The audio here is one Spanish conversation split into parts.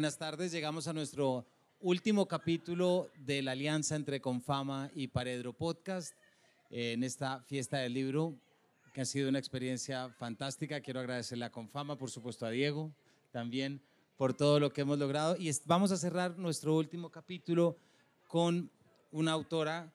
Buenas tardes, llegamos a nuestro último capítulo de la alianza entre Confama y Paredro Podcast eh, en esta fiesta del libro, que ha sido una experiencia fantástica. Quiero agradecerle a Confama, por supuesto a Diego también por todo lo que hemos logrado. Y vamos a cerrar nuestro último capítulo con una autora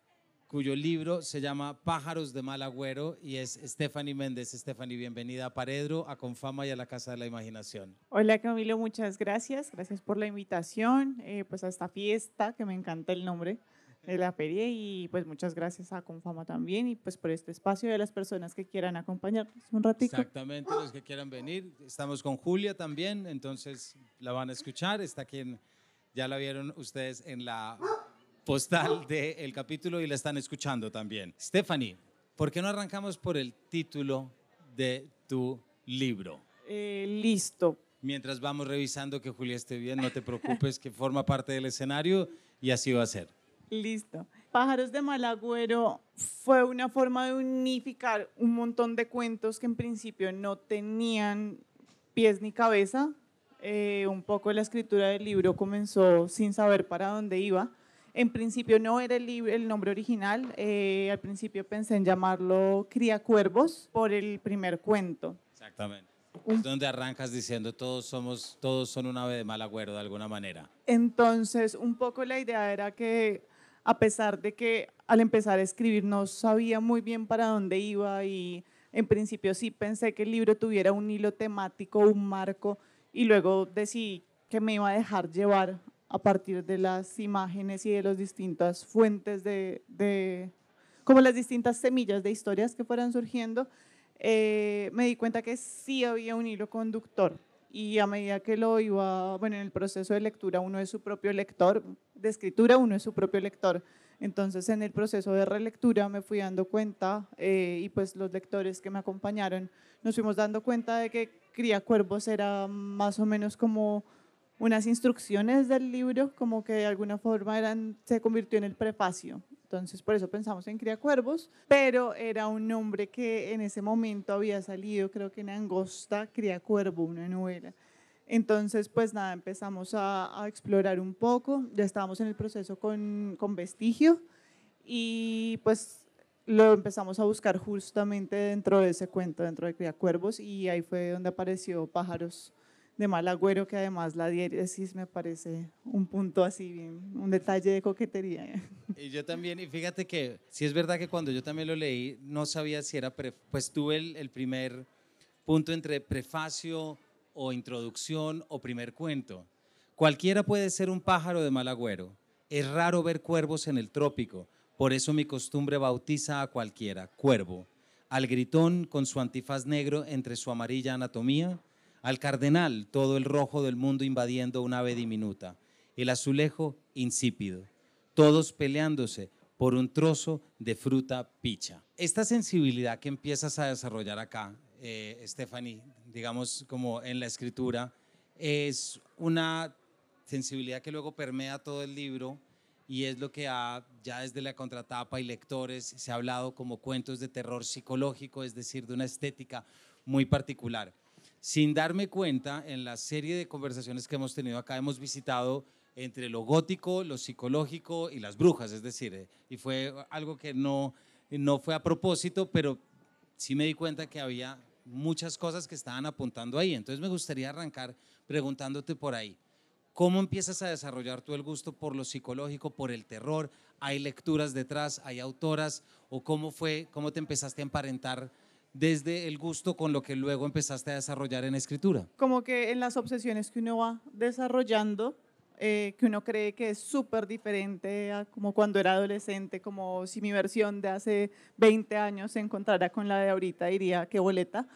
cuyo libro se llama Pájaros de Mal Agüero y es Stephanie Méndez. Stephanie, bienvenida a Paredro, a Confama y a la Casa de la Imaginación. Hola Camilo, muchas gracias. Gracias por la invitación, eh, pues a esta fiesta, que me encanta el nombre de la feria y pues muchas gracias a Confama también y pues por este espacio de las personas que quieran acompañarnos un ratito. Exactamente, los que quieran venir. Estamos con Julia también, entonces la van a escuchar. Está quien ya la vieron ustedes en la postal del capítulo y la están escuchando también. Stephanie, ¿por qué no arrancamos por el título de tu libro? Eh, listo. Mientras vamos revisando que Julia esté bien, no te preocupes, que forma parte del escenario y así va a ser. Listo. Pájaros de Malagüero fue una forma de unificar un montón de cuentos que en principio no tenían pies ni cabeza. Eh, un poco la escritura del libro comenzó sin saber para dónde iba en principio no era el, el nombre original, eh, al principio pensé en llamarlo Cría Cuervos por el primer cuento. Exactamente. Es donde arrancas diciendo todos somos, todos son un ave de mal agüero de alguna manera. Entonces, un poco la idea era que a pesar de que al empezar a escribir no sabía muy bien para dónde iba y en principio sí pensé que el libro tuviera un hilo temático, un marco y luego decidí que me iba a dejar llevar a partir de las imágenes y de las distintas fuentes de, como las distintas semillas de historias que fueran surgiendo, eh, me di cuenta que sí había un hilo conductor y a medida que lo iba, bueno, en el proceso de lectura uno es su propio lector, de escritura uno es su propio lector. Entonces en el proceso de relectura me fui dando cuenta eh, y pues los lectores que me acompañaron nos fuimos dando cuenta de que Cría Cuervos era más o menos como unas instrucciones del libro, como que de alguna forma eran, se convirtió en el prefacio. Entonces, por eso pensamos en Cría Cuervos, pero era un nombre que en ese momento había salido, creo que en Angosta, Cría Cuervo, una novela. Entonces, pues nada, empezamos a, a, explorar un poco, ya estábamos en el proceso con, con Vestigio y pues lo empezamos a buscar justamente dentro de ese cuento, dentro de Cría Cuervos, y ahí fue donde apareció Pájaros de mal agüero, que además la diéresis me parece un punto así, bien, un detalle de coquetería. Y yo también, y fíjate que si es verdad que cuando yo también lo leí, no sabía si era, pues tuve el primer punto entre prefacio o introducción o primer cuento. Cualquiera puede ser un pájaro de mal agüero. Es raro ver cuervos en el trópico, por eso mi costumbre bautiza a cualquiera, cuervo. Al gritón con su antifaz negro entre su amarilla anatomía, al cardenal todo el rojo del mundo invadiendo un ave diminuta, el azulejo insípido, todos peleándose por un trozo de fruta picha. Esta sensibilidad que empiezas a desarrollar acá, eh, Stephanie, digamos como en la escritura, es una sensibilidad que luego permea todo el libro y es lo que ya desde la contratapa y lectores se ha hablado como cuentos de terror psicológico, es decir, de una estética muy particular sin darme cuenta, en la serie de conversaciones que hemos tenido acá, hemos visitado entre lo gótico, lo psicológico y las brujas, es decir, eh, y fue algo que no, no fue a propósito, pero sí me di cuenta que había muchas cosas que estaban apuntando ahí. Entonces me gustaría arrancar preguntándote por ahí, ¿cómo empiezas a desarrollar tú el gusto por lo psicológico, por el terror? ¿Hay lecturas detrás? ¿Hay autoras? ¿O cómo fue, cómo te empezaste a emparentar desde el gusto con lo que luego empezaste a desarrollar en escritura? Como que en las obsesiones que uno va desarrollando, eh, que uno cree que es súper diferente a como cuando era adolescente, como si mi versión de hace 20 años se encontrara con la de ahorita, diría que boleta,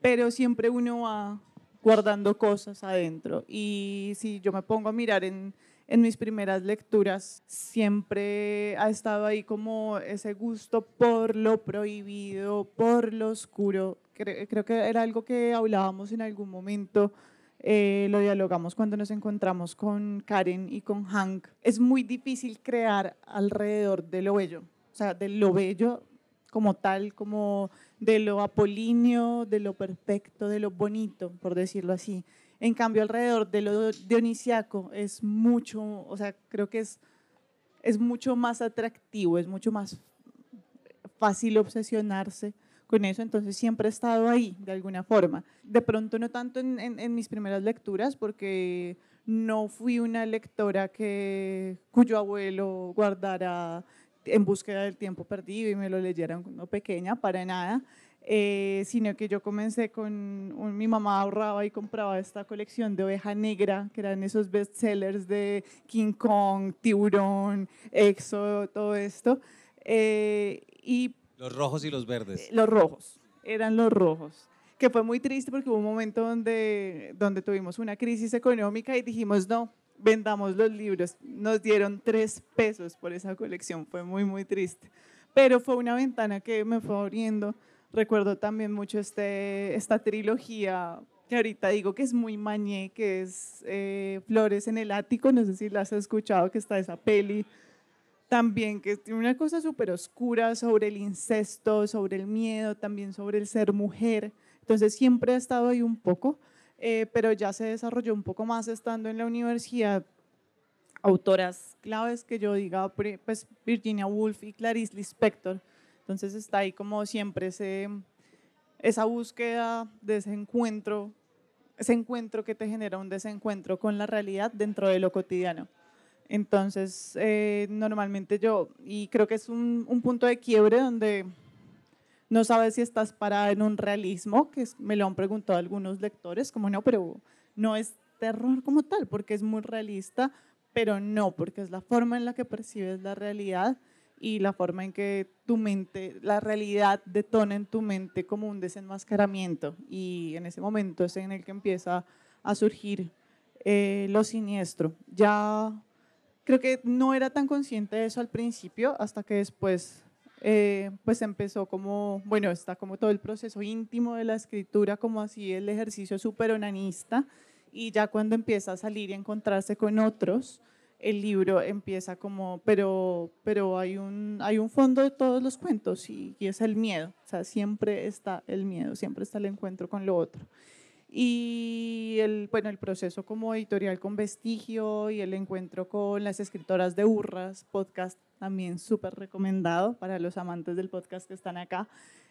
pero siempre uno va guardando cosas adentro. Y si yo me pongo a mirar en en mis primeras lecturas siempre ha estado ahí como ese gusto por lo prohibido, por lo oscuro. Creo, que era algo que hablábamos en algún momento, eh, lo dialogamos cuando nos encontramos con Karen y con Hank. Es muy difícil crear alrededor de lo bello, o sea, de lo bello como tal, como de lo apolíneo, de lo perfecto, de lo bonito, por decirlo así. En cambio, alrededor de lo dionisiaco es mucho, o sea, creo que es, es mucho más atractivo, es mucho más fácil obsesionarse con eso, entonces siempre he estado ahí de alguna forma. De pronto no tanto en, en, mis primeras lecturas, porque no fui una lectora que, cuyo abuelo guardara en búsqueda del tiempo perdido y me lo leyera cuando pequeña, para nada. Eh, sino que yo comencé con, mi mamá ahorraba y compraba esta colección de oveja negra, que eran esos bestsellers de King Kong, Tiburón, Exo, todo esto. Eh, y los rojos y los verdes. Los rojos, eran los rojos. Que fue muy triste porque hubo un momento donde, donde tuvimos una crisis económica y dijimos, no, vendamos los libros. Nos dieron tres pesos por esa colección, fue muy, muy triste. Pero fue una ventana que me fue abriendo. Recuerdo también mucho este, esta trilogía que ahorita digo que es muy mañé, que es eh, Flores en el Ático, no sé si la has escuchado, que está esa peli también, que tiene una cosa súper oscura sobre el incesto, sobre el miedo, también sobre el ser mujer. Entonces siempre ha estado ahí un poco, eh, pero ya se desarrolló un poco más estando en la universidad. Autoras claves que yo diga, pues Virginia Woolf y Clarice Lispector. Entonces está ahí como siempre ese, esa búsqueda de ese encuentro, ese encuentro que te genera un desencuentro con la realidad dentro de lo cotidiano. Entonces, eh, normalmente yo, y creo que es un, punto de quiebre donde no sabes si estás parada en un realismo, que me lo han preguntado algunos lectores, como no, pero no es terror como tal, porque es muy realista, pero no, porque es la forma en la que percibes la realidad y la forma en que tu mente, la realidad detona en tu mente como un desenmascaramiento y en ese momento es en el que empieza a surgir eh, lo siniestro. Ya creo que no era tan consciente de eso al principio, hasta que después eh, pues empezó como, bueno, está como todo el proceso íntimo de la escritura, como así el ejercicio súper onanista, y ya cuando empieza a salir y encontrarse con otros, el libro empieza como, pero, pero hay, un, hay un fondo de todos los cuentos y, es el miedo, o sea, siempre está el miedo, siempre está el encuentro con lo otro. Y el, bueno, el proceso como editorial con Vestigio y el encuentro con las escritoras de Urras, podcast también súper recomendado para los amantes del podcast que están acá,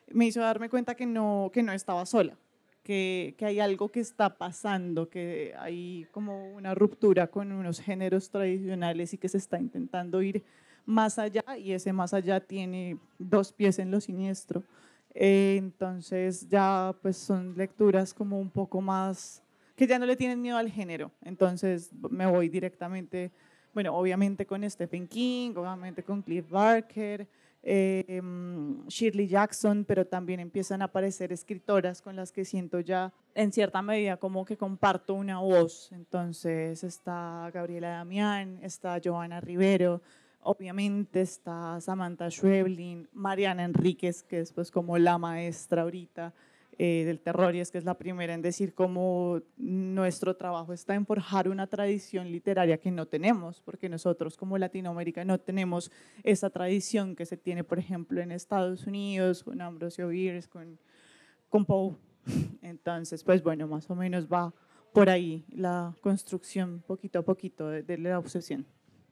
me hizo darme cuenta que no, que no estaba sola, que, hay algo que está pasando, que hay como una ruptura con unos géneros tradicionales y que se está intentando ir más allá y ese más allá tiene dos pies en lo siniestro. Eh, entonces ya pues son lecturas como un poco más, que ya no le tienen miedo al género. Entonces me voy directamente, bueno, obviamente con Stephen King, obviamente con Cliff Barker, eh, Shirley Jackson, pero también empiezan a aparecer escritoras con las que siento ya en cierta medida como que comparto una voz. Entonces está Gabriela Damián, está Joana Rivero, Obviamente está Samantha Schweblin, Mariana Enríquez, que es pues como la maestra ahorita eh, del terror y es que es la primera en decir cómo nuestro trabajo está en forjar una tradición literaria que no tenemos, porque nosotros como Latinoamérica no tenemos esa tradición que se tiene, por ejemplo, en Estados Unidos, con Ambrosio Bierce, con, con Poe. Entonces, pues bueno, más o menos va por ahí la construcción poquito a poquito de la obsesión.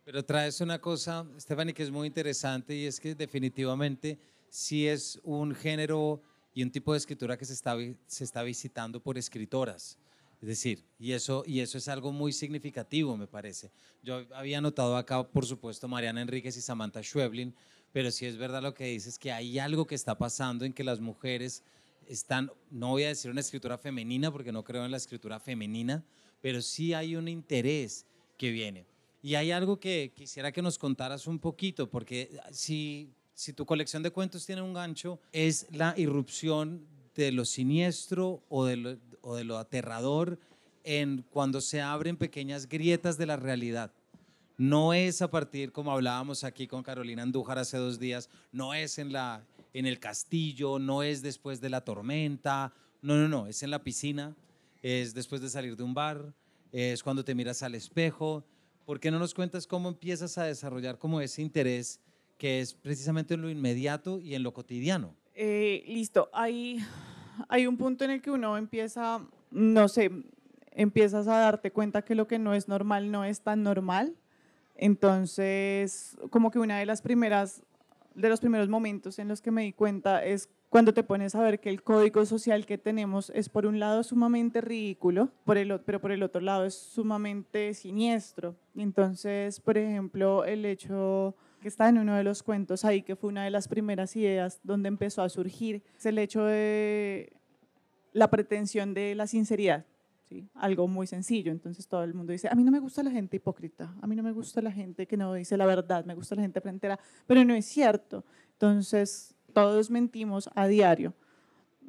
Pero traes una cosa, Stephanie, que es muy interesante y es que definitivamente sí es un género y un tipo de escritura que se está, se está visitando por escritoras. Es decir, y eso, y eso es algo muy significativo, me parece. Yo había notado acá, por supuesto, Mariana Enríquez y Samantha Schweblin, pero sí es verdad lo que dices, que hay algo que está pasando en que las mujeres están, no voy a decir una escritura femenina, porque no creo en la escritura femenina, pero sí hay un interés que viene. Y hay algo que quisiera que nos contaras un poquito, porque si, si tu colección de cuentos tiene un gancho, es la irrupción de lo siniestro o de lo, o de lo aterrador en cuando se abren pequeñas grietas de la realidad. No es a partir, como hablábamos aquí con Carolina Andújar hace dos días, no es en, la, en el castillo, no es después de la tormenta, no, no, no, es en la piscina, es después de salir de un bar, es cuando te miras al espejo, ¿Por qué no nos cuentas cómo empiezas a desarrollar como ese interés que es precisamente en lo inmediato y en lo cotidiano? Eh, listo, hay, hay un punto en el que uno empieza, no sé, empiezas a darte cuenta que lo que no es normal no es tan normal. Entonces, como que una de las primeras, de los primeros momentos en los que me di cuenta es cuando te pones a ver que el código social que tenemos es por un lado sumamente ridículo, por el, pero por el otro lado es sumamente siniestro. Entonces, por ejemplo, el hecho que está en uno de los cuentos ahí, que fue una de las primeras ideas donde empezó a surgir, es el hecho de la pretensión de la sinceridad. Algo muy sencillo. Entonces todo el mundo dice, a mí no me gusta la gente hipócrita, a mí no me gusta la gente que no dice la verdad, me gusta la gente frentera, pero no es cierto. Entonces todos mentimos a diario.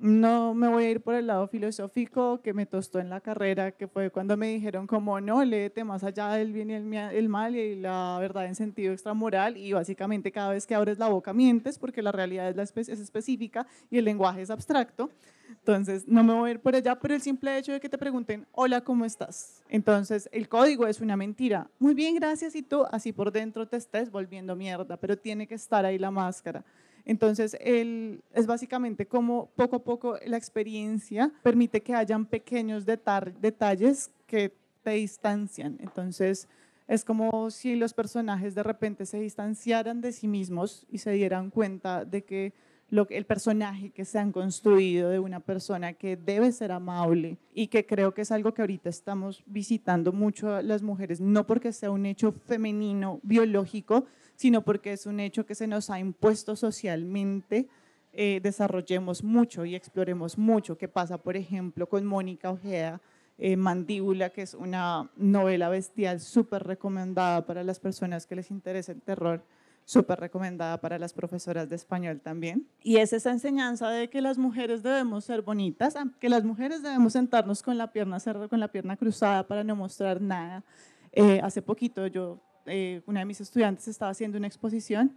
No me voy a ir por el lado filosófico que me tostó en la carrera, que fue cuando me dijeron como no, léete más allá del bien y el, mal y la verdad en sentido extramoral y básicamente cada vez que abres la boca mientes porque la realidad es, la es específica y el lenguaje es abstracto. Entonces, no me voy a ir por allá, pero el simple hecho de que te pregunten, hola, ¿cómo estás? Entonces, el código es una mentira. Muy bien, gracias, y tú así por dentro te estés volviendo mierda, pero tiene que estar ahí la máscara. Entonces, es básicamente como poco a poco la experiencia permite que hayan pequeños detalles que te distancian. Entonces, es como si los personajes de repente se distanciaran de sí mismos y se dieran cuenta de que lo, el personaje que se han construido de una persona que debe ser amable y que creo que es algo que ahorita estamos visitando mucho a las mujeres, no porque sea un hecho femenino, biológico, sino porque es un hecho que se nos ha impuesto socialmente, eh, desarrollemos mucho y exploremos mucho. ¿Qué pasa, por ejemplo, con Mónica Ojeda? Eh, Mandíbula, que es una novela bestial súper recomendada para las personas que les interesa el terror súper recomendada para las profesoras de español también. Y es esa enseñanza de que las mujeres debemos ser bonitas, que las mujeres debemos sentarnos con la pierna cerrada, con la pierna cruzada para no mostrar nada. Eh, hace poquito yo, eh, una de mis estudiantes estaba haciendo una exposición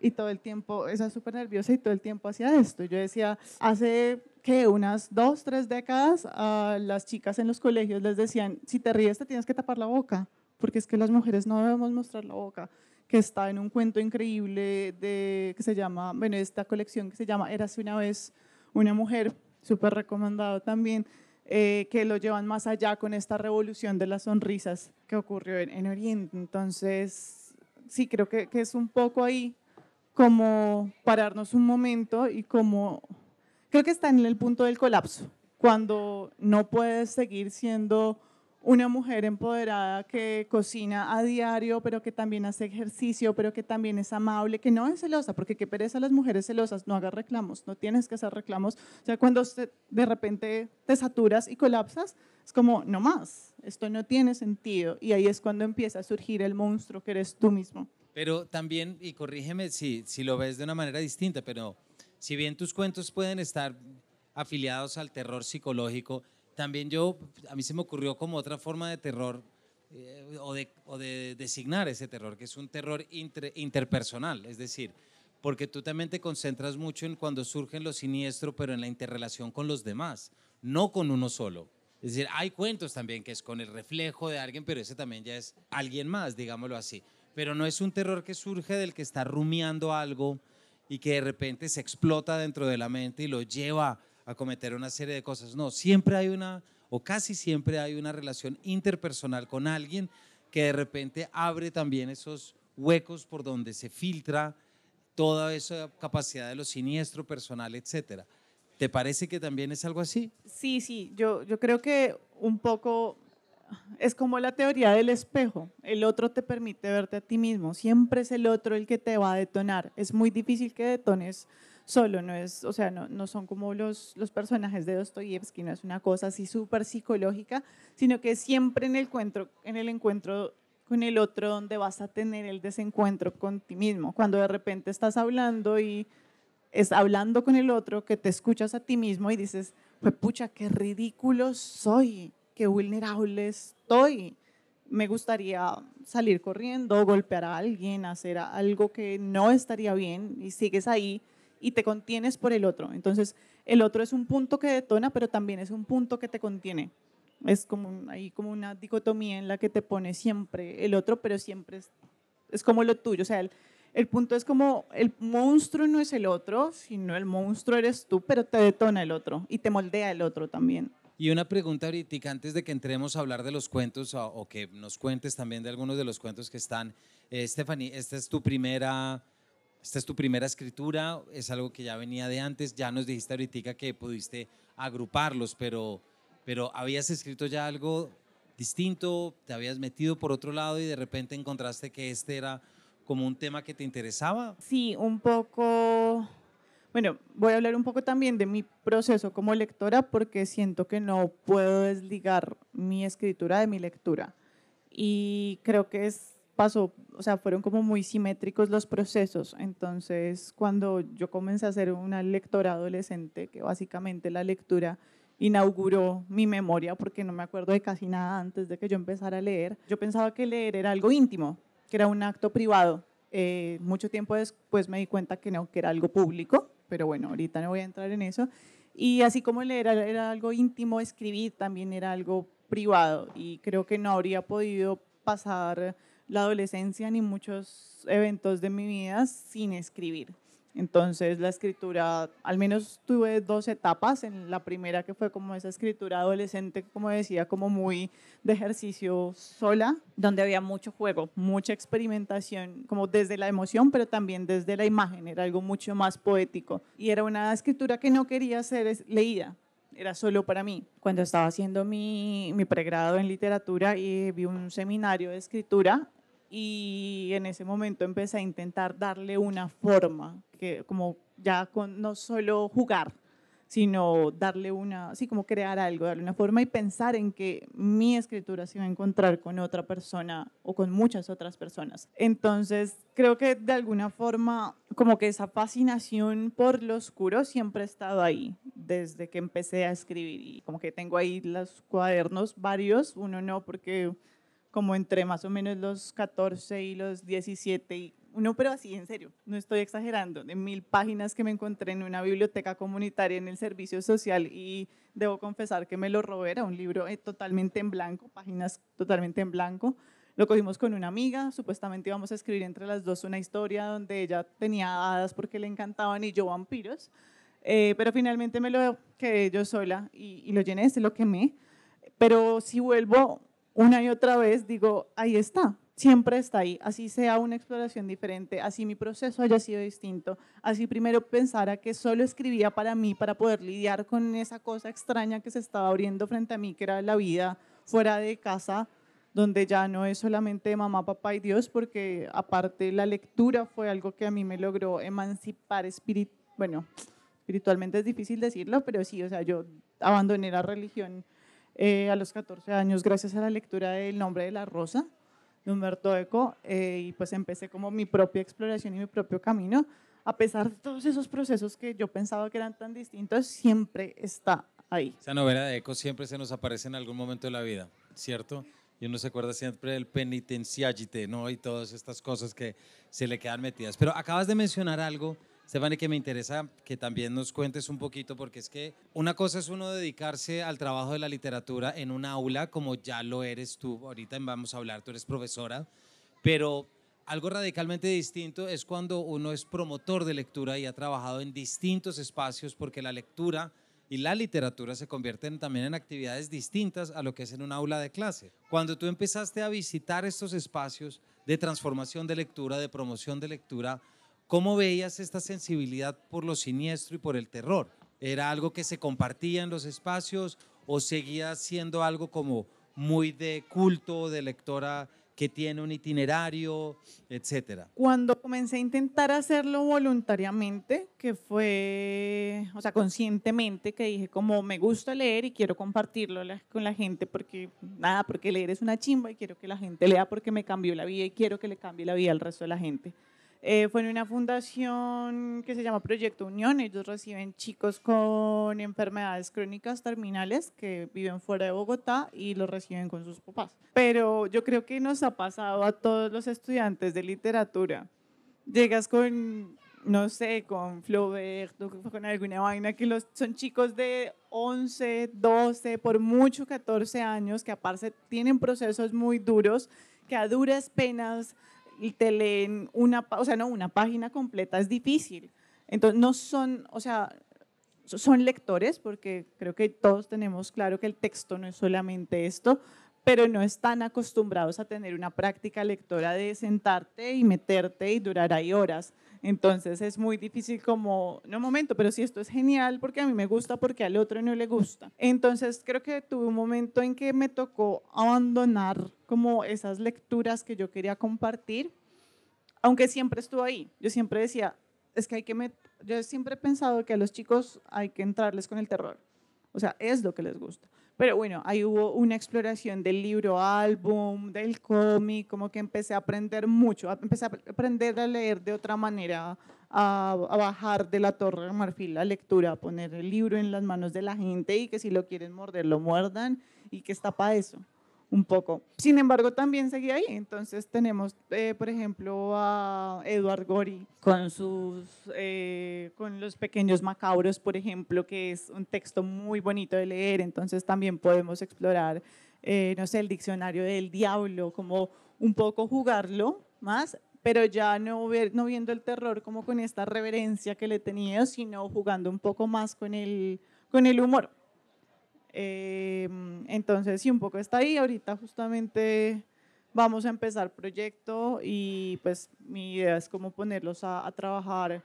y todo el tiempo, esa súper nerviosa y todo el tiempo hacía esto. Yo decía, hace que unas dos, tres décadas a las chicas en los colegios les decían, si te ríes te tienes que tapar la boca, porque es que las mujeres no debemos mostrar la boca que está en un cuento increíble de, que se llama, bueno, esta colección que se llama Érase una vez una mujer, súper recomendado también, eh, que lo llevan más allá con esta revolución de las sonrisas que ocurrió en, Oriente. Entonces, sí, creo que, que, es un poco ahí como pararnos un momento y como, creo que está en el punto del colapso, cuando no puedes seguir siendo una mujer empoderada que cocina a diario, pero que también hace ejercicio, pero que también es amable, que no es celosa, porque qué pereza las mujeres celosas, no hagas reclamos, no tienes que hacer reclamos. O sea, cuando de repente te saturas y colapsas, es como, no más, esto no tiene sentido. Y ahí es cuando empieza a surgir el monstruo que eres tú mismo. Pero también, y corrígeme si, si lo ves de una manera distinta, pero si bien tus cuentos pueden estar afiliados al terror psicológico, también yo, a mí se me ocurrió como otra forma de terror eh, o, de, designar ese terror, que es un terror interpersonal, es decir, porque tú también te concentras mucho en cuando surgen lo siniestro, pero en la interrelación con los demás, no con uno solo. Es decir, hay cuentos también que es con el reflejo de alguien, pero ese también ya es alguien más, digámoslo así. Pero no es un terror que surge del que está rumiando algo y que de repente se explota dentro de la mente y lo lleva a cometer una serie de cosas. No, siempre hay una, o casi siempre hay una relación interpersonal con alguien que de repente abre también esos huecos por donde se filtra toda esa capacidad de lo siniestro personal, etcétera. ¿Te parece que también es algo así? Sí, sí, yo, yo creo que un poco es como la teoría del espejo. El otro te permite verte a ti mismo. Siempre es el otro el que te va a detonar. Es muy difícil que detones solo, no es, o sea, no, no son como los, los personajes de Dostoyevsky, no es una cosa así súper psicológica, sino que siempre en el, encuentro, en el encuentro con el otro donde vas a tener el desencuentro con ti mismo, cuando de repente estás hablando y es hablando con el otro que te escuchas a ti mismo y dices, pues pucha, qué ridículo soy, qué vulnerable estoy. Me gustaría salir corriendo, golpear a alguien, hacer algo que no estaría bien y sigues ahí y te contienes por el otro. Entonces, el otro es un punto que detona, pero también es un punto que te contiene. Es como ahí como una dicotomía en la que te pone siempre el otro, pero siempre es, es como lo tuyo. O sea, el, el punto es como el monstruo no es el otro, sino el monstruo eres tú, pero te detona el otro y te moldea el otro también. Y una pregunta ahorita, antes de que entremos a hablar de los cuentos o, que nos cuentes también de algunos de los cuentos que están. Eh, Stephanie, esta es tu primera... Esta es tu primera escritura, es algo que ya venía de antes, ya nos dijiste ahorita que pudiste agruparlos, pero, pero ¿habías escrito ya algo distinto? ¿Te habías metido por otro lado y de repente encontraste que este era como un tema que te interesaba? Sí, un poco bueno, voy a hablar un poco también de mi proceso como lectora porque siento que no puedo desligar mi escritura de mi lectura. Y creo que es, pasó, o sea, fueron como muy simétricos los procesos. Entonces, cuando yo comencé a ser una lectora adolescente, que básicamente la lectura inauguró mi memoria porque no me acuerdo de casi nada antes de que yo empezara a leer, yo pensaba que leer era algo íntimo, que era un acto privado. Eh, mucho tiempo después me di cuenta que no, que era algo público pero bueno, ahorita no voy a entrar en eso. Y así como leer era algo íntimo, escribir también era algo privado y creo que no habría podido pasar la adolescencia ni muchos eventos de mi vida sin escribir. Entonces la escritura, al menos tuve dos etapas. En la primera que fue como esa escritura adolescente, como decía, como muy de ejercicio sola, donde había mucho juego, mucha experimentación, como desde la emoción, pero también desde la imagen. Era algo mucho más poético. Y era una escritura que no quería ser leída, era solo para mí. Cuando estaba haciendo mi, mi pregrado en literatura y vi un seminario de escritura, y en ese momento empecé a intentar darle una forma, que como ya con no solo jugar, sino darle una, así como crear algo, darle una forma y pensar en que mi escritura se iba a encontrar con otra persona o con muchas otras personas. Entonces, creo que de alguna forma, como que esa fascinación por lo oscuro siempre ha estado ahí, desde que empecé a escribir. Y como que tengo ahí los cuadernos varios, uno no porque como entre más o menos los 14 y los 17, y uno, pero así en serio, no estoy exagerando, de mil páginas que me encontré en una biblioteca comunitaria en el servicio social y debo confesar que me lo robé, era un libro eh, totalmente en blanco, páginas totalmente en blanco. Lo cogimos con una amiga, supuestamente íbamos a escribir entre las dos una historia donde ella tenía hadas porque le encantaban y yo vampiros, eh, pero finalmente me lo quedé yo sola y, y lo llené, se lo quemé. Pero si vuelvo una y otra vez digo, ahí está, siempre está ahí, así sea una exploración diferente, así mi proceso haya sido distinto, así primero pensara que solo escribía para mí, para poder lidiar con esa cosa extraña que se estaba abriendo frente a mí, que era la vida fuera de casa, donde ya no es solamente mamá, papá y Dios, porque aparte la lectura fue algo que a mí me logró emancipar espíritu, bueno, espiritualmente es difícil decirlo, pero sí, o sea, yo abandoné la religión eh, a los 14 años gracias a la lectura del Nombre de la Rosa de Humberto Eco eh, y pues empecé como mi propia exploración y mi propio camino. A pesar de todos esos procesos que yo pensaba que eran tan distintos, siempre está ahí. Esa novela de Eco siempre se nos aparece en algún momento de la vida, ¿cierto? Y uno se acuerda siempre del penitenciagite, ¿no? Y todas estas cosas que se le quedan metidas. Pero acabas de mencionar algo Stefani, que me interesa que también nos cuentes un poquito, porque es que una cosa es uno dedicarse al trabajo de la literatura en un aula, como ya lo eres tú, ahorita vamos a hablar, tú eres profesora, pero algo radicalmente distinto es cuando uno es promotor de lectura y ha trabajado en distintos espacios, porque la lectura y la literatura se convierten también en actividades distintas a lo que es en un aula de clase. Cuando tú empezaste a visitar estos espacios de transformación de lectura, de promoción de lectura, ¿Cómo veías esta sensibilidad por lo siniestro y por el terror? ¿Era algo que se compartía en los espacios o seguía siendo algo como muy de culto, de lectora que tiene un itinerario, etcétera? Cuando comencé a intentar hacerlo voluntariamente, que fue, o sea, conscientemente, que dije como me gusta leer y quiero compartirlo con la gente porque, nada, porque leer es una chimba y quiero que la gente lea porque me cambió la vida y quiero que le cambie la vida al resto de la gente. Eh, fue en una fundación que se llama Proyecto Unión. Ellos reciben chicos con enfermedades crónicas terminales que viven fuera de Bogotá y los reciben con sus papás. Pero yo creo que nos ha pasado a todos los estudiantes de literatura. Llegas con, no sé, con Flaubert, con alguna vaina, que los, son chicos de 11, 12, por mucho 14 años, que aparte tienen procesos muy duros, que a duras penas te leen una, o sea, no, una página completa es difícil. Entonces, no son, o sea, son lectores, porque creo que todos tenemos claro que el texto no es solamente esto, pero no están acostumbrados a tener una práctica lectora de sentarte y meterte y durar ahí horas. Entonces es muy difícil como, no momento, pero si esto es genial porque a mí me gusta, porque al otro no le gusta. Entonces creo que tuve un momento en que me tocó abandonar como esas lecturas que yo quería compartir, aunque siempre estuvo ahí. Yo siempre decía, es que hay que, yo siempre he pensado que a los chicos hay que entrarles con el terror. O sea, es lo que les gusta. Pero bueno, ahí hubo una exploración del libro álbum, del cómic, como que empecé a aprender mucho, empecé a aprender a leer de otra manera, a, a, bajar de la torre de marfil la lectura, a poner el libro en las manos de la gente y que si lo quieren morder, lo muerdan y que está para eso un poco. Sin embargo, también seguía ahí. Entonces tenemos, eh, por ejemplo, a Eduard Gori con sus, eh, con los pequeños macabros, por ejemplo, que es un texto muy bonito de leer. Entonces también podemos explorar, eh, no sé, el diccionario del diablo, como un poco jugarlo más, pero ya no, ver, no viendo el terror como con esta reverencia que le tenía, sino jugando un poco más con el, con el humor. Em, entonces, sí, un poco está ahí. Ahorita justamente vamos a empezar proyecto y pues mi idea es como ponerlos a, trabajar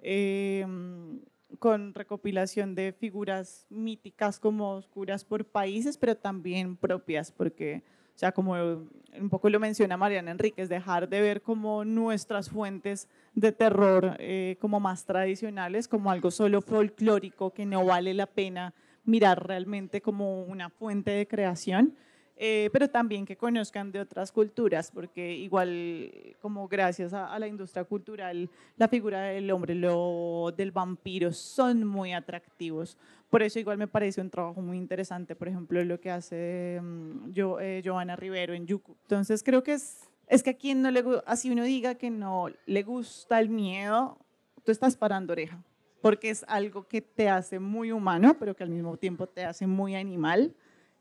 em, con recopilación de figuras míticas como oscuras por países, pero también propias, porque, o sea, como un poco lo menciona Mariana Enríquez, dejar de ver como nuestras fuentes de terror eh, como más tradicionales, como algo solo folclórico que no vale la pena mirar realmente como una fuente de creación, eh, pero también que conozcan de otras culturas, porque igual como gracias a, la industria cultural, la figura del hombre, lo del vampiro son muy atractivos. Por eso igual me parece un trabajo muy interesante, por ejemplo, lo que hace yo, eh, Joana Rivero en Yuku. Entonces creo que es, es que a quien no le así uno diga que no le gusta el miedo, tú estás parando oreja porque es algo que te hace muy humano, pero que al mismo tiempo te hace muy animal.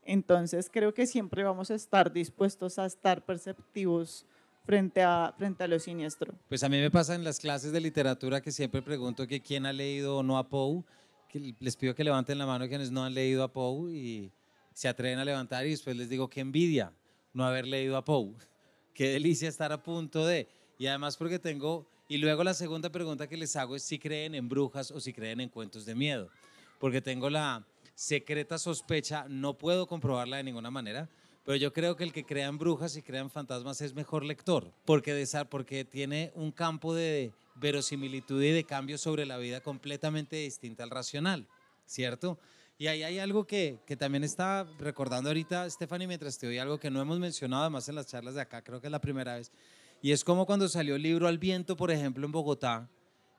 Entonces creo que siempre vamos a estar dispuestos a estar perceptivos frente a, frente a lo siniestro. Pues a mí me pasa en las clases de literatura que siempre pregunto que quién ha leído o no a Poe, que les pido que levanten la mano quienes no han leído a Poe y se atreven a levantar y después les digo qué envidia no haber leído a Poe. Qué delicia estar a punto de... Y además porque tengo y luego la segunda pregunta que les hago es si creen en brujas o si creen en cuentos de miedo. Porque tengo la secreta sospecha, no puedo comprobarla de ninguna manera, pero yo creo que el que crea en brujas y crea en fantasmas es mejor lector, porque, porque tiene un campo de verosimilitud y de cambio sobre la vida completamente distinta al racional, ¿cierto? Y ahí hay algo que, que también está recordando ahorita, Stephanie, mientras te oí algo que no hemos mencionado además en las charlas de acá, creo que es la primera vez, y es como cuando salió el libro Al viento, por ejemplo, en Bogotá,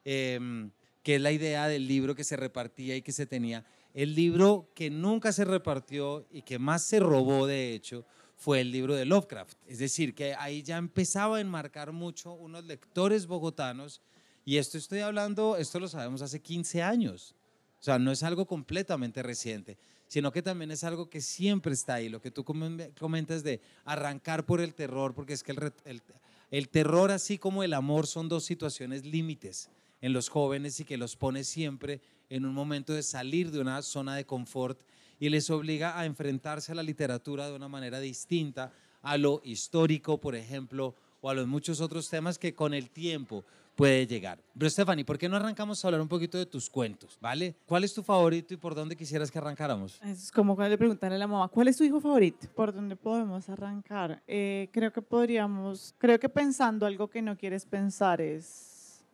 em, que es la idea del libro que se repartía y que se tenía. El libro que nunca se repartió y que más se robó, de hecho, fue el libro de Lovecraft. Es decir, que ahí ya empezaba a enmarcar mucho unos lectores bogotanos, y esto estoy hablando, esto lo sabemos hace 15 años. O sea, no es algo completamente reciente, sino que también es algo que siempre está ahí. Lo que tú comentas de arrancar por el terror, porque es que el, el el terror, así como el amor, son dos situaciones límites en los jóvenes y que los pone siempre en un momento de salir de una zona de confort y les obliga a enfrentarse a la literatura de una manera distinta a lo histórico, por ejemplo, o a los muchos otros temas que con el tiempo puede llegar. Pero Stephanie, ¿por qué no arrancamos a hablar un poquito de tus cuentos? ¿Vale? ¿Cuál es tu favorito y por dónde quisieras que arrancáramos? Es como cuando le preguntan a la mamá, ¿cuál es tu hijo favorito? ¿Por dónde podemos arrancar? Eh, creo que podríamos, creo que pensando algo que no quieres pensar es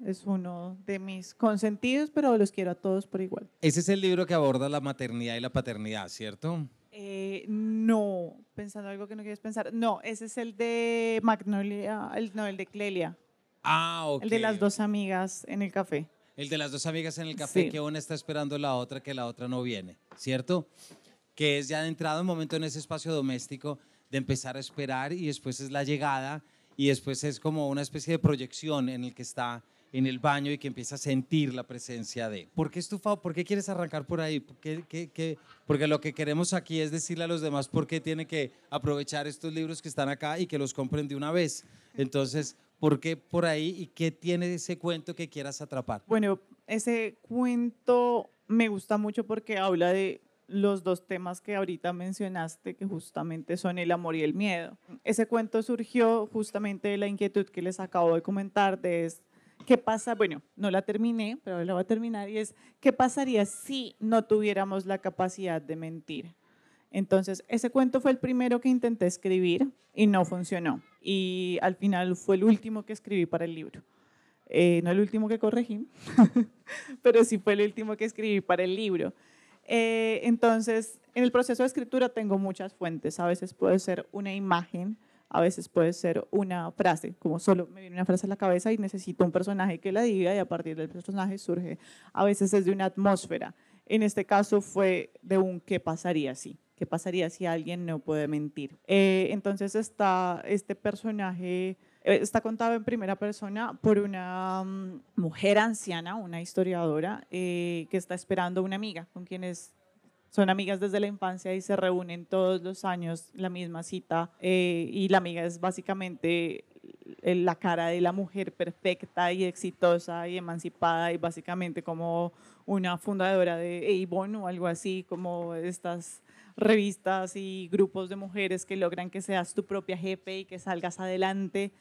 es uno de mis consentidos, pero los quiero a todos por igual. Ese es el libro que aborda la maternidad y la paternidad, ¿cierto? Eh, no, pensando algo que no quieres pensar. No, ese es el de Magnolia, el, no, el de Clelia. Ah, ok. El de las dos amigas en el café. El de las dos amigas en el café, que una está esperando la otra, que la otra no viene, ¿cierto? Que es ya de entrada un momento en ese espacio doméstico de empezar a esperar y después es la llegada y después es como una especie de proyección en el que está en el baño y que empieza a sentir la presencia de. ¿Por qué estufado? ¿Por qué quieres arrancar por ahí? Porque lo que queremos aquí es decirle a los demás por qué tiene que aprovechar estos libros que están acá y que los compren de una vez. Entonces, ¿Por qué por ahí y qué tiene ese cuento que quieras atrapar? Bueno, ese cuento me gusta mucho porque habla de los dos temas que ahorita mencionaste, que justamente son el amor y el miedo. Ese cuento surgió justamente de la inquietud que les acabo de comentar, de qué pasa, bueno, no la terminé, pero la voy a terminar, y es, ¿qué pasaría si no tuviéramos la capacidad de mentir? Entonces, ese cuento fue el primero que intenté escribir y no funcionó. Y al final fue el último que escribí para el libro. Eh, no el último que corregí, pero sí fue el último que escribí para el libro. Eh, entonces, en el proceso de escritura tengo muchas fuentes. A veces puede ser una imagen, a veces puede ser una frase, como solo me viene una frase a la cabeza y necesito un personaje que la diga y a partir del personaje surge. A veces es de una atmósfera. En este caso fue de un qué pasaría si. ¿Qué pasaría si alguien no puede mentir? Eh, entonces está este personaje eh, está contado en primera persona por una mm, mujer anciana, una historiadora, eh, que está esperando una amiga con quienes son amigas desde la infancia y se reúnen todos los años la misma cita y la amiga es básicamente la cara de la mujer perfecta y exitosa y emancipada y básicamente como una fundadora de Avon o algo así, como estas revistas y grupos de mujeres que logran que seas tu propia jefe y que salgas adelante.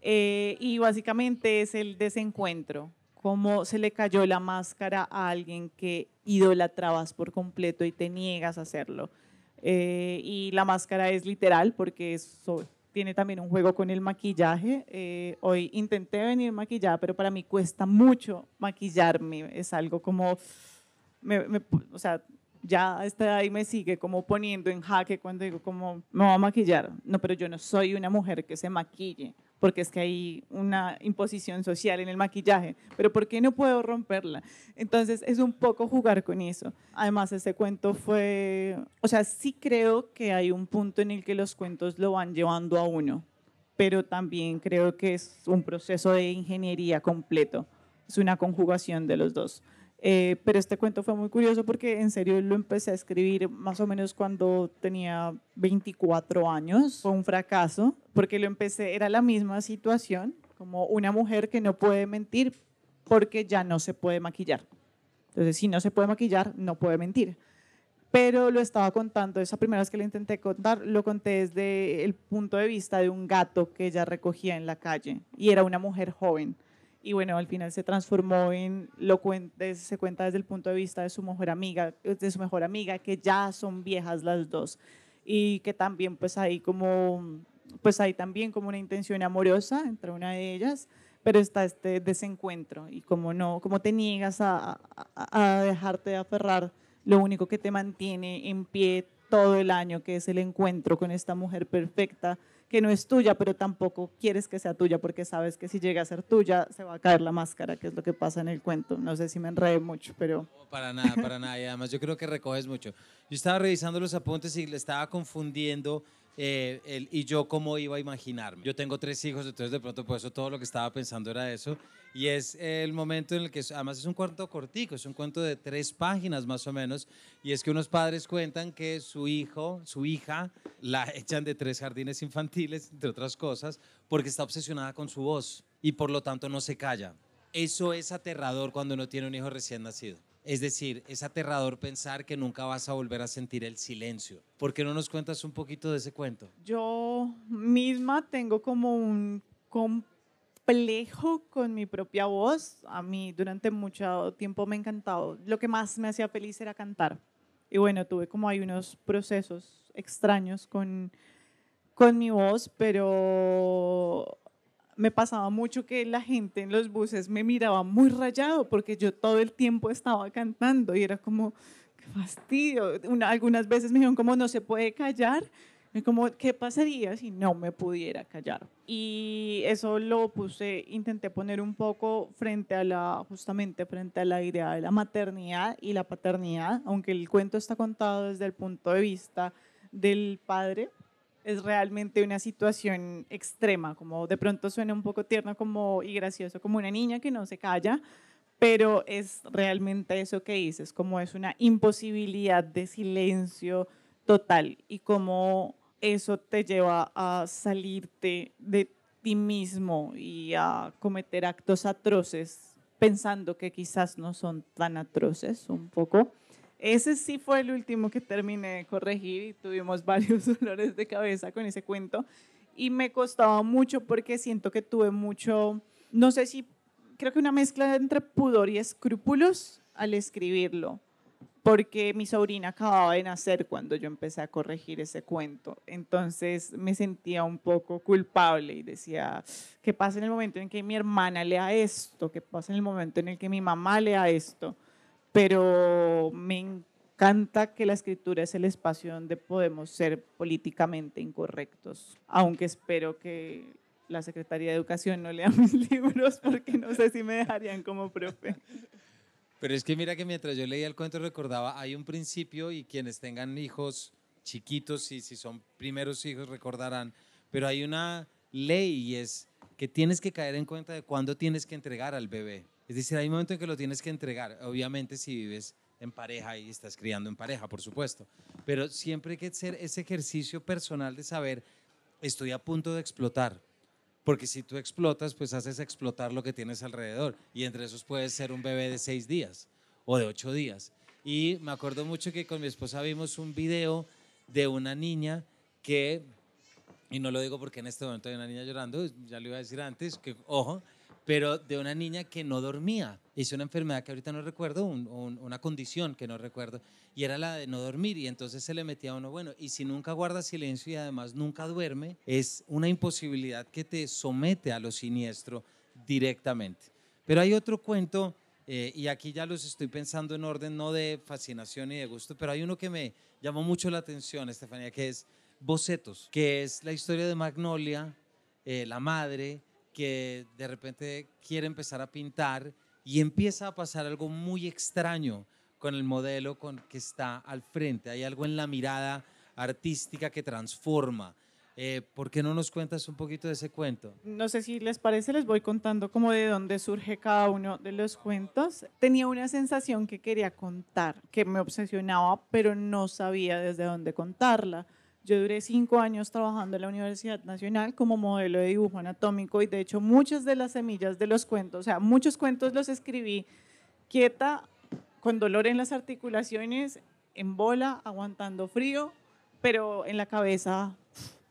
Eh, y básicamente es el desencuentro, cómo se le cayó la máscara a alguien que idolatrabas por completo y te niegas a hacerlo. Eh, y la máscara es literal porque eso tiene también un juego con el maquillaje. Eh, hoy intenté venir maquillada, pero para mí cuesta mucho maquillarme. Es algo como, o sea, ya está ahí me sigue como poniendo en jaque cuando digo como me voy a maquillar. No, pero yo no soy una mujer que se maquille porque es que hay una imposición social en el maquillaje, pero ¿por qué no puedo romperla? Entonces es un poco jugar con eso. Además, ese cuento fue, o sea, sí creo que hay un punto en el que los cuentos lo van llevando a uno, pero también creo que es un proceso de ingeniería completo, es una conjugación de los dos. Eh, pero este cuento fue muy curioso porque en serio lo empecé a escribir más o menos cuando tenía 24 años. Fue un fracaso porque lo empecé, era la misma situación, como una mujer que no puede mentir porque ya no se puede maquillar. Entonces, si no se puede maquillar, no puede mentir. Pero lo estaba contando, esa primera vez que lo intenté contar, lo conté desde el punto de vista de un gato que ella recogía en la calle y era una mujer joven y bueno, al final se transformó en, lo se cuenta desde el punto de vista de su mejor amiga, de su mejor amiga, que ya son viejas las dos. Y que también pues hay como, pues hay también como una intención amorosa entre una de ellas, pero está este desencuentro y como no, como te niegas a, a, a dejarte de aferrar, lo único que te mantiene en pie todo el año, que es el encuentro con esta mujer perfecta, que no es tuya, pero tampoco quieres que sea tuya porque sabes que si llega a ser tuya se va a caer la máscara, que es lo que pasa en el cuento. No sé si me enredé mucho, pero... para nada, para nada. Y además yo creo que recoges mucho. Yo estaba revisando los apuntes y le estaba confundiendo eh, el, y yo cómo iba a imaginarme. Yo tengo tres hijos, entonces de pronto por eso todo lo que estaba pensando era eso. Y es el momento en el que, además es un cuento cortico, es un cuento de tres páginas más o menos, y es que unos padres cuentan que su hijo, su hija, la echan de tres jardines infantiles, entre otras cosas, porque está obsesionada con su voz y por lo tanto no se calla. Eso es aterrador cuando uno tiene un hijo recién nacido. Es decir, es aterrador pensar que nunca vas a volver a sentir el silencio. ¿Por qué no nos cuentas un poquito de ese cuento? Yo misma tengo como un complejo con mi propia voz. A mí durante mucho tiempo me ha encantado. Lo que más me hacía feliz era cantar. Y bueno, tuve como hay unos procesos extraños con, con mi voz, pero me pasaba mucho que la gente en los buses me miraba muy rayado porque yo todo el tiempo estaba cantando y era como, qué fastidio. algunas veces me dijeron como no se puede callar. Y como, ¿qué pasaría si no me pudiera callar? Y eso lo puse, intenté poner un poco frente a la, justamente frente a la idea de la maternidad y la paternidad, aunque el cuento está contado desde el punto de vista del padre, es realmente una situación extrema, como de pronto suena un poco tierno como, y gracioso, como una niña que no se calla, pero es realmente eso que dices, como es una imposibilidad de silencio total y como eso te lleva a salirte de ti mismo y a cometer actos atroces pensando que quizás no son tan atroces un poco. Ese sí fue el último que terminé de corregir y tuvimos varios dolores de cabeza con ese cuento y me costaba mucho porque siento que tuve mucho, no sé si, creo que una mezcla entre pudor y escrúpulos al escribirlo porque mi sobrina acababa de nacer cuando yo empecé a corregir ese cuento. Entonces me sentía un poco culpable y decía, ¿qué pasa en el momento en que mi hermana lea esto? ¿Qué pasa en el momento en el que mi mamá lea esto? Pero me encanta que la escritura es el espacio donde podemos ser políticamente incorrectos, aunque espero que la Secretaría de Educación no lea mis libros porque no sé si me dejarían como profe. Pero es que mira que mientras yo leía el cuento recordaba, hay un principio y quienes tengan hijos chiquitos y si son primeros hijos recordarán, pero hay una ley y es que tienes que caer en cuenta de cuándo tienes que entregar al bebé. Es decir, hay un momento en que lo tienes que entregar, obviamente si vives en pareja y estás criando en pareja, por supuesto, pero siempre hay que hacer ese ejercicio personal de saber, estoy a punto de explotar, porque si tú explotas, pues haces explotar lo que tienes alrededor. Y entre esos puede ser un bebé de seis días o de ocho días. Y me acuerdo mucho que con mi esposa vimos un video de una niña que, y no lo digo porque en este momento hay una niña llorando, ya lo iba a decir antes, que ojo, pero de una niña que no dormía. Es una enfermedad que ahorita no recuerdo, una condición que no recuerdo, y era la de no dormir. Y entonces se le metía a uno, bueno, y si nunca guarda silencio y además nunca duerme, es una imposibilidad que te somete a lo siniestro directamente. Pero hay otro cuento, eh, y aquí ya los estoy pensando en orden, no de fascinación y de gusto, pero hay uno que me llamó mucho la atención, Estefanía, que es Bocetos, que es la historia de Magnolia, eh, la madre, que de repente quiere empezar a pintar y empieza a pasar algo muy extraño con el modelo con que está al frente. Hay algo en la mirada artística que transforma. Eh, ¿Por qué no nos cuentas un poquito de ese cuento? No sé si les parece, les voy contando como de dónde surge cada uno de los cuentos. Tenía una sensación que quería contar, que me obsesionaba, pero no sabía desde dónde contarla. Yo duré cinco años trabajando en la Universidad Nacional como modelo de dibujo anatómico y de hecho muchas de las semillas de los cuentos, o sea, muchos cuentos los escribí quieta, con dolor en las articulaciones, en bola, aguantando frío, pero en la cabeza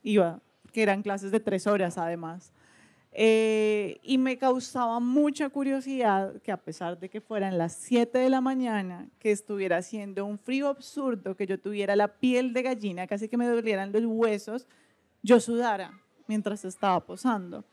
iba, que eran clases de tres horas además. Eh, y me causaba mucha curiosidad que a pesar de que fueran las 7 de la mañana, que estuviera haciendo un frío absurdo, que yo tuviera la piel de gallina, casi que me dolieran los huesos, yo sudara mientras estaba posando.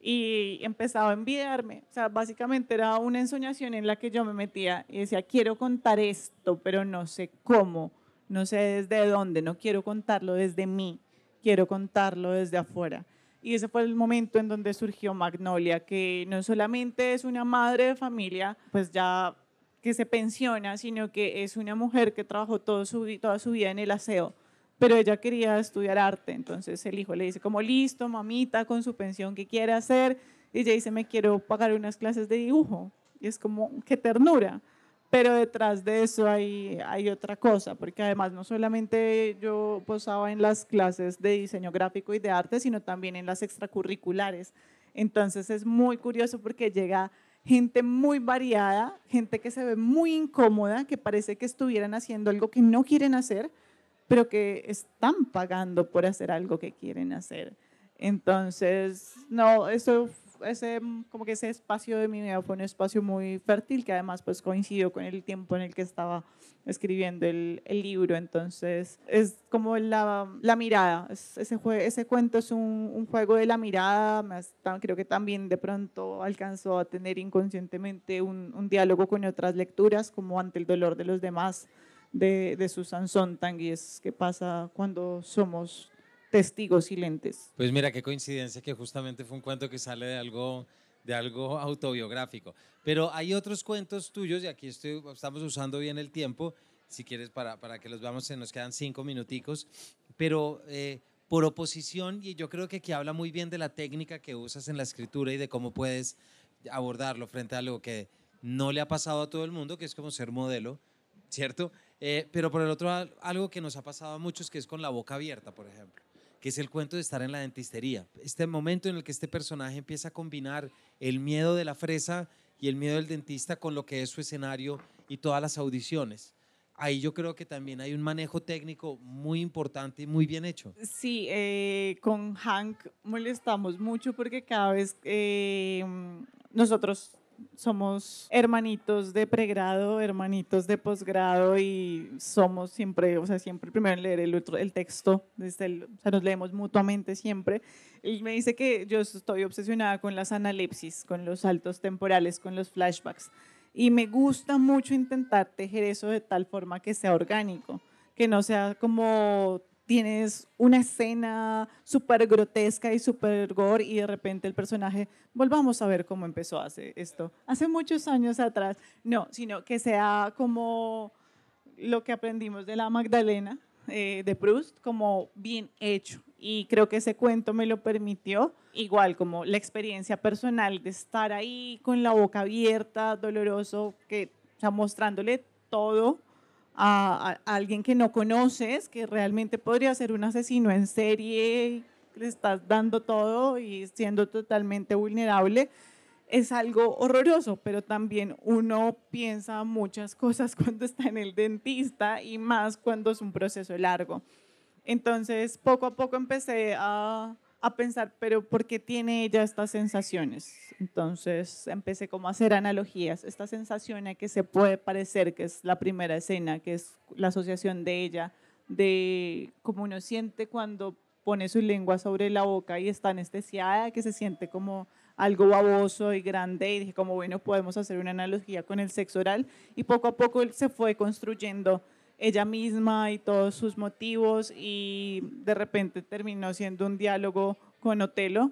Y empezaba a envidiarme. O sea, básicamente era una ensoñación en la que yo me metía y decía, quiero contar esto, pero no sé cómo, no sé desde dónde, no quiero contarlo desde mí, quiero contarlo desde afuera. Y ese fue el momento en donde surgió Magnolia, que no solamente es una madre de familia, pues ya que se pensiona, sino que es una mujer que trabajó todo su, toda su vida en el aseo, pero ella quería estudiar arte. Entonces el hijo le dice como, listo, mamita, con su pensión, ¿qué quiere hacer? Y ella dice, me quiero pagar unas clases de dibujo. Y es como, qué ternura pero detrás de eso hay, otra cosa, porque además no solamente yo posaba en las clases de diseño gráfico y de arte, sino también en las extracurriculares. Entonces es muy curioso porque llega gente muy variada, gente que se ve muy incómoda, que parece que estuvieran haciendo algo que no quieren hacer, pero que están pagando por hacer algo que quieren hacer. Entonces, no, eso ese, como que ese espacio de mi vida fue un espacio muy fértil que además pues coincidió con el tiempo en el que estaba escribiendo el, el libro. Entonces es como la, la mirada, ese, ese cuento es un, un, juego de la mirada, creo que también de pronto alcanzó a tener inconscientemente un, un diálogo con otras lecturas como ante el dolor de los demás de, de Susan Sontag y es que pasa cuando somos testigos silentes. Pues mira, qué coincidencia que justamente fue un cuento que sale de algo, de algo autobiográfico. Pero hay otros cuentos tuyos, y aquí estoy, estamos usando bien el tiempo, si quieres, para, para que los veamos, se nos quedan cinco minuticos, pero eh, por oposición, y yo creo que aquí habla muy bien de la técnica que usas en la escritura y de cómo puedes abordarlo frente a algo que no le ha pasado a todo el mundo, que es como ser modelo, ¿cierto? Eh, pero por el otro, algo que nos ha pasado a muchos, que es con la boca abierta, por ejemplo que es el cuento de estar en la dentistería. Este momento en el que este personaje empieza a combinar el miedo de la fresa y el miedo del dentista con lo que es su escenario y todas las audiciones. Ahí yo creo que también hay un manejo técnico muy importante y muy bien hecho. Sí, eh, con Hank molestamos mucho porque cada vez eh, nosotros somos hermanitos de pregrado, hermanitos de posgrado y somos siempre, o sea, siempre primero en leer el, otro, el texto, desde el, o sea, nos leemos mutuamente siempre. Él me dice que yo estoy obsesionada con las analepsis, con los saltos temporales, con los flashbacks. Y me gusta mucho intentar tejer eso de tal forma que sea orgánico, que no sea como tienes una escena súper grotesca y súper gore y de repente el personaje, volvamos a ver cómo empezó hace esto, hace muchos años atrás. No, sino que sea como lo que aprendimos de la Magdalena eh, de Proust, como bien hecho. Y creo que ese cuento me lo permitió, igual como la experiencia personal de estar ahí con la boca abierta, doloroso, que, o mostrándole todo a, alguien que no conoces, que realmente podría ser un asesino en serie, le estás dando todo y siendo totalmente vulnerable, es algo horroroso, pero también uno piensa muchas cosas cuando está en el dentista y más cuando es un proceso largo. Entonces, poco a poco empecé a a pensar, pero ¿por qué tiene ella estas sensaciones? Entonces empecé como a hacer analogías, esta sensación a que se puede parecer, que es la primera escena, que es la asociación de ella, de cómo uno siente cuando pone su lengua sobre la boca y está anestesiada, que se siente como algo baboso y grande y dije como bueno podemos hacer una analogía con el sexo oral y poco a poco se fue construyendo ella misma y todos sus motivos y de repente terminó siendo un diálogo con Otelo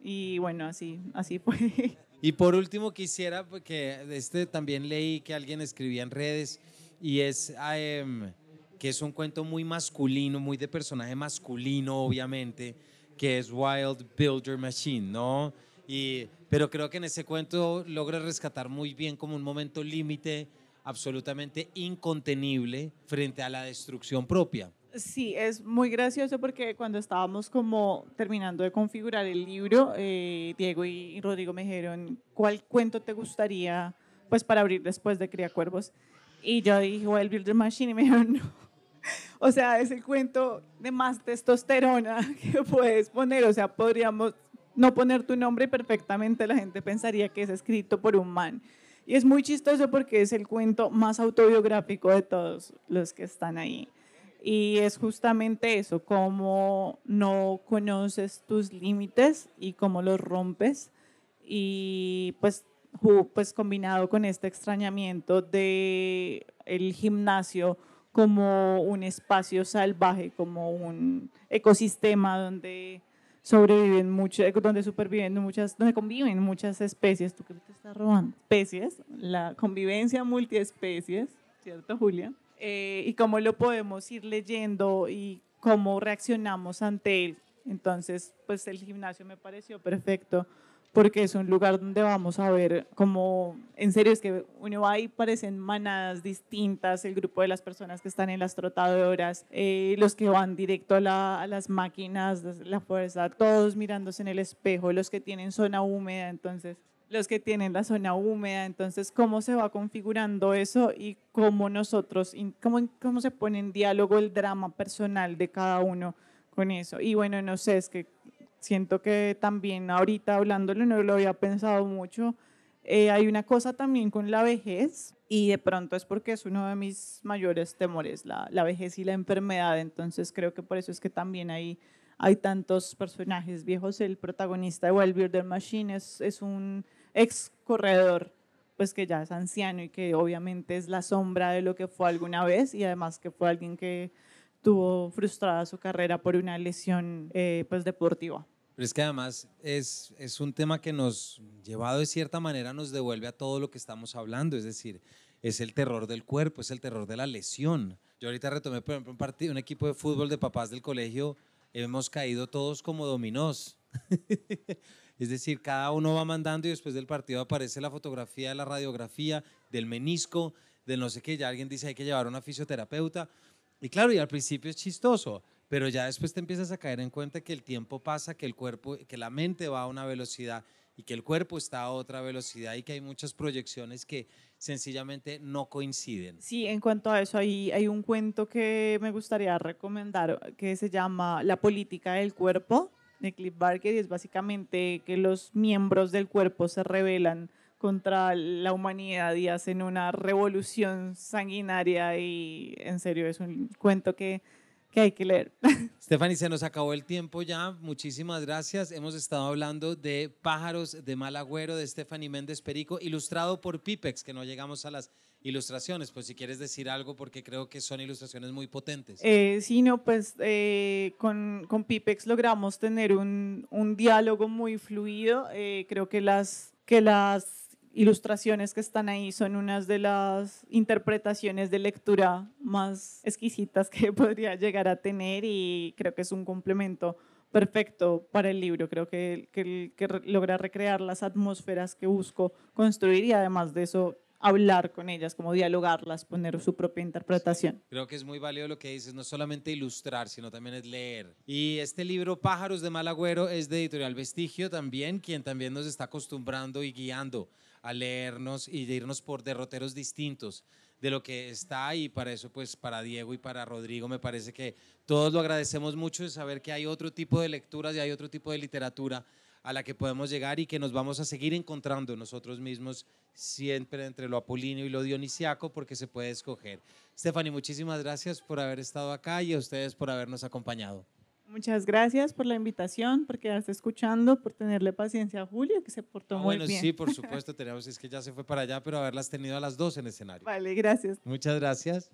y bueno, así, así fue. Y por último quisiera, porque este también leí que alguien escribía en redes y es em, que es un cuento muy masculino, muy de personaje masculino, obviamente, que es Wild Builder Machine, ¿no? Y, pero creo que en ese cuento logra rescatar muy bien como un momento límite absolutamente incontenible frente a la destrucción propia. Sí, es muy gracioso porque cuando estábamos como terminando de configurar el libro, eh, Diego y Rodrigo me dijeron, ¿cuál cuento te gustaría pues para abrir después de Cría Cuervos? Y yo dije, well, Builder Machine, y me dijeron, no. O sea, es el cuento de más testosterona que puedes poner, o sea, podríamos no poner tu nombre y perfectamente la gente pensaría que es escrito por un man. Y es muy chistoso porque es el cuento más autobiográfico de todos los que están ahí. Y es justamente eso, cómo no conoces tus límites y cómo los rompes. Y pues, pues combinado con este extrañamiento de el gimnasio como un espacio salvaje, como un ecosistema donde sobreviven mucho, donde superviven muchas, donde conviven muchas especies. ¿Tú qué te estás robando? Especies, la convivencia multiespecies, ¿cierto, Julia? Eh, y cómo lo podemos ir leyendo y cómo reaccionamos ante él. Entonces, pues el gimnasio me pareció perfecto porque es un lugar donde vamos a ver como, en serio, es que uno va y parecen manadas distintas, el grupo de las personas que están en las trotadoras, eh, los que van directo a, a, las máquinas, la fuerza, todos mirándose en el espejo, los que tienen zona húmeda, entonces, los que tienen la zona húmeda, entonces, cómo se va configurando eso y cómo nosotros, cómo, cómo se pone en diálogo el drama personal de cada uno con eso. Y bueno, no sé, es que siento que también ahorita hablándolo no lo había pensado mucho. Eh, hay una cosa también con la vejez y de pronto es porque es uno de mis mayores temores, la, la vejez y la enfermedad. Entonces creo que por eso es que también hay, hay tantos personajes viejos. El protagonista de Wild Builder Machine es, es un ex corredor pues que ya es anciano y que obviamente es la sombra de lo que fue alguna vez y además que fue alguien que tuvo frustrada su carrera por una lesión eh, pues deportiva. Pero es que además es, es un tema que nos, llevado de cierta manera, nos devuelve a todo lo que estamos hablando, es decir, es el terror del cuerpo, es el terror de la lesión. Yo ahorita retomé, por ejemplo, un, partido, un equipo de fútbol de papás del colegio, hemos caído todos como dominós. es decir, cada uno va mandando y después del partido aparece la fotografía la radiografía, del menisco, del no sé qué, ya alguien dice hay que llevar a una fisioterapeuta. Y claro, y al principio es chistoso, pero ya después te empiezas a caer en cuenta que el tiempo pasa, que el cuerpo, que la mente va a una velocidad y que el cuerpo está a otra velocidad y que hay muchas proyecciones que sencillamente no coinciden. Sí, en cuanto a eso, hay, hay un cuento que me gustaría recomendar que se llama La política del cuerpo de Cliff Barker y es básicamente que los miembros del cuerpo se rebelan contra la humanidad y hacen una revolución sanguinaria y en serio es un cuento que que hay que leer. Stephanie, se nos acabó el tiempo ya. Muchísimas gracias. Hemos estado hablando de Pájaros de Malagüero de Stephanie Méndez Perico, ilustrado por Pipex, que no llegamos a las ilustraciones. Pues si quieres decir algo, porque creo que son ilustraciones muy potentes. Eh, sí, no, pues eh, con, con, Pipex logramos tener un, un diálogo muy fluido. Eh, creo que las, que las ilustraciones que están ahí son unas de las interpretaciones de lectura más exquisitas que podría llegar a tener y creo que es un complemento perfecto para el libro. Creo que, que, logra recrear las atmósferas que busco construir y además de eso hablar con ellas, como dialogarlas, poner su propia interpretación. Creo que es muy válido lo que dices, no solamente ilustrar, sino también es leer. Y este libro, Pájaros de Malagüero, es de Editorial Vestigio también, quien también nos está acostumbrando y guiando a leernos y de irnos por derroteros distintos de lo que está y para eso pues para Diego y para Rodrigo me parece que todos lo agradecemos mucho de saber que hay otro tipo de lecturas y hay otro tipo de literatura a la que podemos llegar y que nos vamos a seguir encontrando nosotros mismos siempre entre lo apolíneo y lo dionisiaco porque se puede escoger. Stephanie, muchísimas gracias por haber estado acá y a ustedes por habernos acompañado. Muchas gracias por la invitación, por quedarse escuchando, por tenerle paciencia a Julio, que se portó ah, muy bien. Bueno, sí, por supuesto, tenemos, es que ya se fue para allá, pero haberlas tenido a las dos en escenario. Vale, gracias. Muchas gracias.